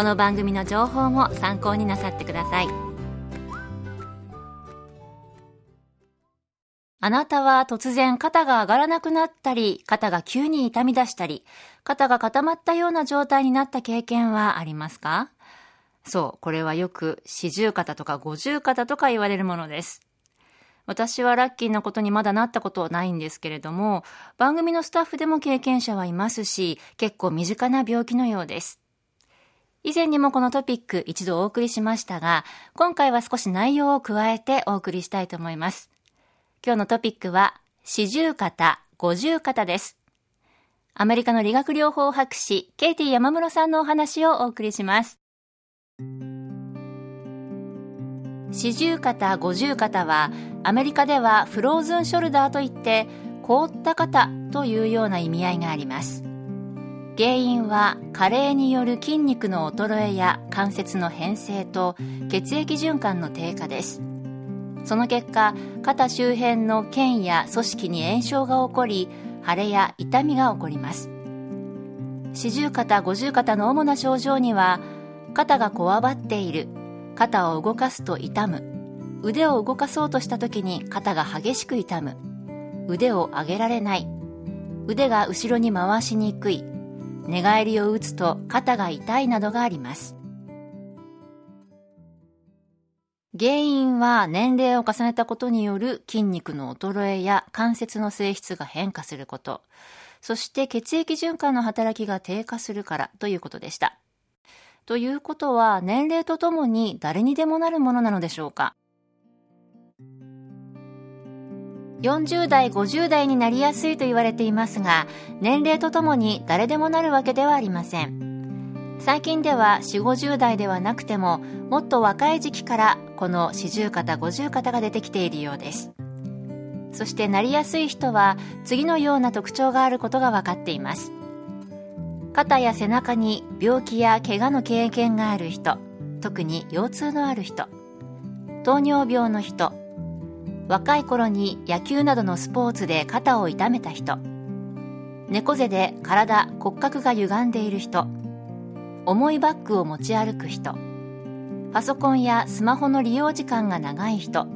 この番組の情報も参考になさってくださいあなたは突然肩が上がらなくなったり、肩が急に痛み出したり、肩が固まったような状態になった経験はありますか？そう、これはよく四十肩とか五十肩とか言われるものです。私はラッキーなことにまだなったことはないんですけれども、番組のスタッフでも経験者はいますし、結構身近な病気のようです。以前にもこのトピック一度お送りしましたが、今回は少し内容を加えてお送りしたいと思います。今日のトピックは、四十肩、五十肩です。アメリカの理学療法博士、ケイティ山室さんのお話をお送りします。四十肩、五十肩は、アメリカではフローズンショルダーといって、凍った肩というような意味合いがあります。原因は加齢による筋肉の衰えや関節の変性と血液循環の低下です。その結果肩周辺の腱や組織に炎症が起こり腫れや痛みが起こります。四十肩五十肩の主な症状には肩がこわばっている肩を動かすと痛む腕を動かそうとした時に肩が激しく痛む腕を上げられない腕が後ろに回しにくい寝返りを打つと肩が痛いなどがあります。原因は年齢を重ねたことによる筋肉の衰えや関節の性質が変化すること、そして血液循環の働きが低下するからということでした。ということは年齢とともに誰にでもなるものなのでしょうか？40代、50代になりやすいと言われていますが、年齢とともに誰でもなるわけではありません。最近では4 5 0代ではなくてももっと若い時期からこの四十肩五十肩が出てきているようですそしてなりやすい人は次のような特徴があることが分かっています肩や背中に病気や怪我の経験がある人特に腰痛のある人糖尿病の人若い頃に野球などのスポーツで肩を痛めた人。猫背で体骨格が歪んでいる人。重いバッグを持ち歩く人。パソコンやスマホの利用時間が長い人。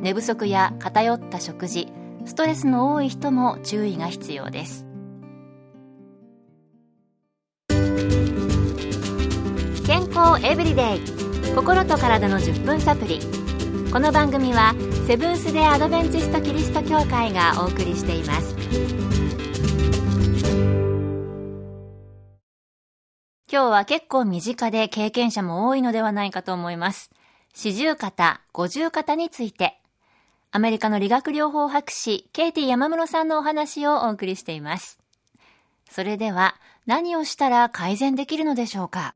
寝不足や偏った食事。ストレスの多い人も注意が必要です。健康エブリデイ。心と体の10分サプリ。この番組はセブンス・デ・アドベンチスト・キリスト教会がお送りしています今日は結構身近で経験者も多いのではないかと思います。四十肩、五十肩について、アメリカの理学療法博士、ケイティ山室さんのお話をお送りしています。それでは、何をしたら改善できるのでしょうか？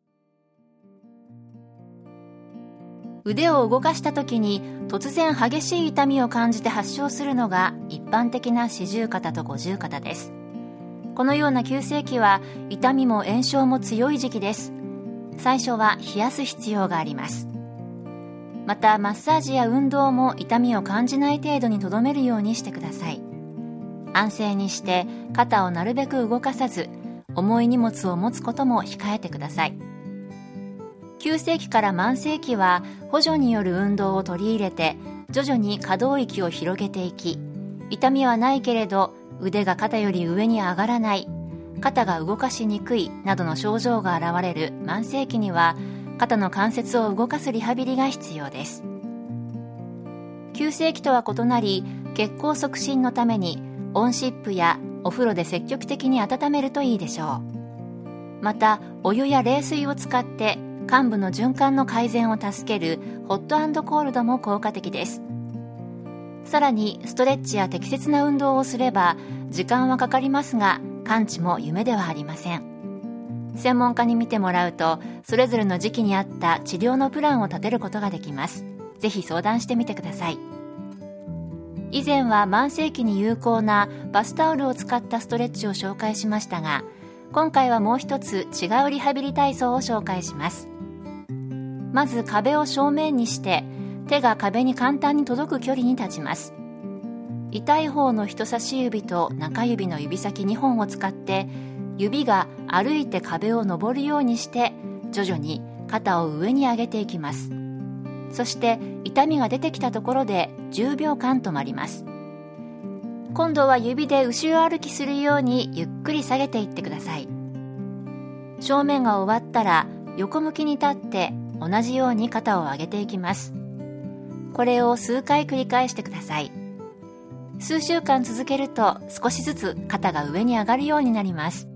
腕を動かした時に突然激しい痛みを感じて発症するのが一般的な四十肩と五十肩です。このような急性期は痛みも炎症も強い時期です。最初は冷やす必要があります。またマッサージや運動も痛みを感じない程度にとどめるようにしてください。安静にして肩をなるべく動かさず重い荷物を持つことも控えてください。急性期から慢性期は補助による運動を取り入れて徐々に可動域を広げていき痛みはないけれど腕が肩より上に上がらない肩が動かしにくいなどの症状が現れる慢性期には肩の関節を動かすリハビリが必要です。急性期とは異なり血行促進のために温湿布やお風呂で積極的に温めるといいでしょう。またお湯や冷水を使って患部の循環の改善を助けるホットコールドも効果的です。さらにストレッチや適切な運動をすれば時間はかかりますが完治も夢ではありません。専門家に見てもらうとそれぞれの時期に合った治療のプランを立てることができます。ぜひ相談してみてください。以前は慢性期に有効なバスタオルを使ったストレッチを紹介しましたが今回はもう一つ違うリハビリ体操を紹介します。まず壁を正面にして手が壁に簡単に届く距離に立ちます。痛い方の人差し指と中指の指先2本を使って指が歩いて壁を登るようにして徐々に肩を上に上げていきます。そして痛みが出てきたところで10秒間止まります。今度は指で後ろ歩きするようにゆっくり下げていってください。正面が終わったら横向きに立って同じように肩を上げていきます。これを数回繰り返してください。数週間続けると少しずつ肩が上に上がるようになります。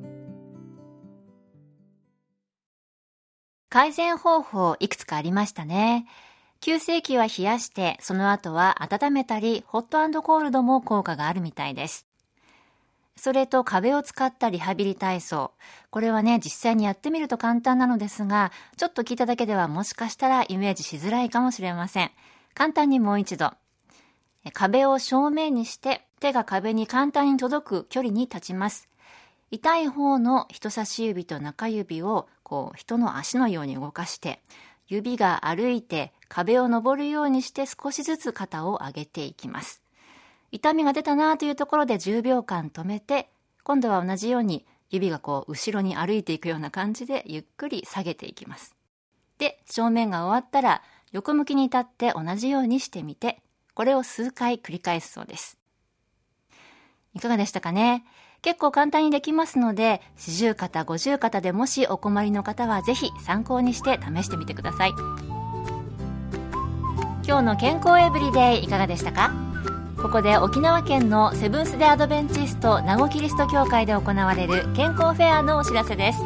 改善方法いくつかありましたね。急性期は冷やして、その後は温めたり、ホットコールドも効果があるみたいです。それと壁を使ったリハビリ体操。これはね、実際にやってみると簡単なのですが、ちょっと聞いただけではもしかしたらイメージしづらいかもしれません。簡単にもう一度。壁を正面にして手が壁に簡単に届く距離に立ちます。痛い方の人差し指と中指をこう人の足のように動かして指が歩いて壁を登るようにして少しずつ肩を上げていきます。痛みが出たなというところで10秒間止めて、今度は同じように指がこう後ろに歩いていくような感じでゆっくり下げていきます。で、正面が終わったら横向きに立って同じようにしてみて、これを数回繰り返すそうです。いかがでしたかね？結構簡単にできますので、四十肩、五十肩でもしお困りの方はぜひ参考にして試してみてください。今日の健康エブリデイいかがでしたか？ここで沖縄県のセブンス・デ・アドベンチスト名護キリスト教会で行われる健康フェアのお知らせです。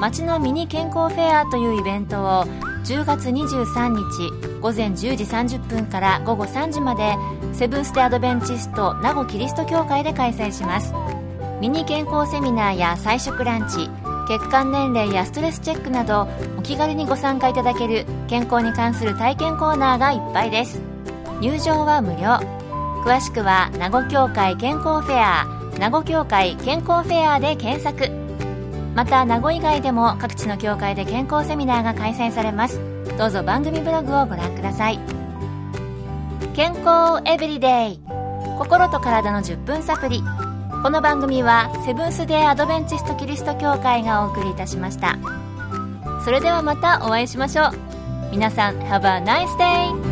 町のミニ健康フェアというイベントを10月23日午前10時30分から午後3時までセブンス・デ・アドベンチスト名護キリスト教会で開催します。ミニ健康セミナーや菜食ランチ血管年齢やストレスチェックなどお気軽にご参加いただける健康に関する体験コーナーがいっぱいです。入場は無料。詳しくは名護協会健康フェア名護協会健康フェアで検索。また名護以外でも各地の協会で健康セミナーが開催されます。どうぞ番組ブログをご覧ください。健康エブリデイ。心と体の10分サプリ。この番組はセブンス・デー・アドベンチスト・キリスト教会がお送りいたしました。それではまたお会いしましょう。皆さん Have a nice day!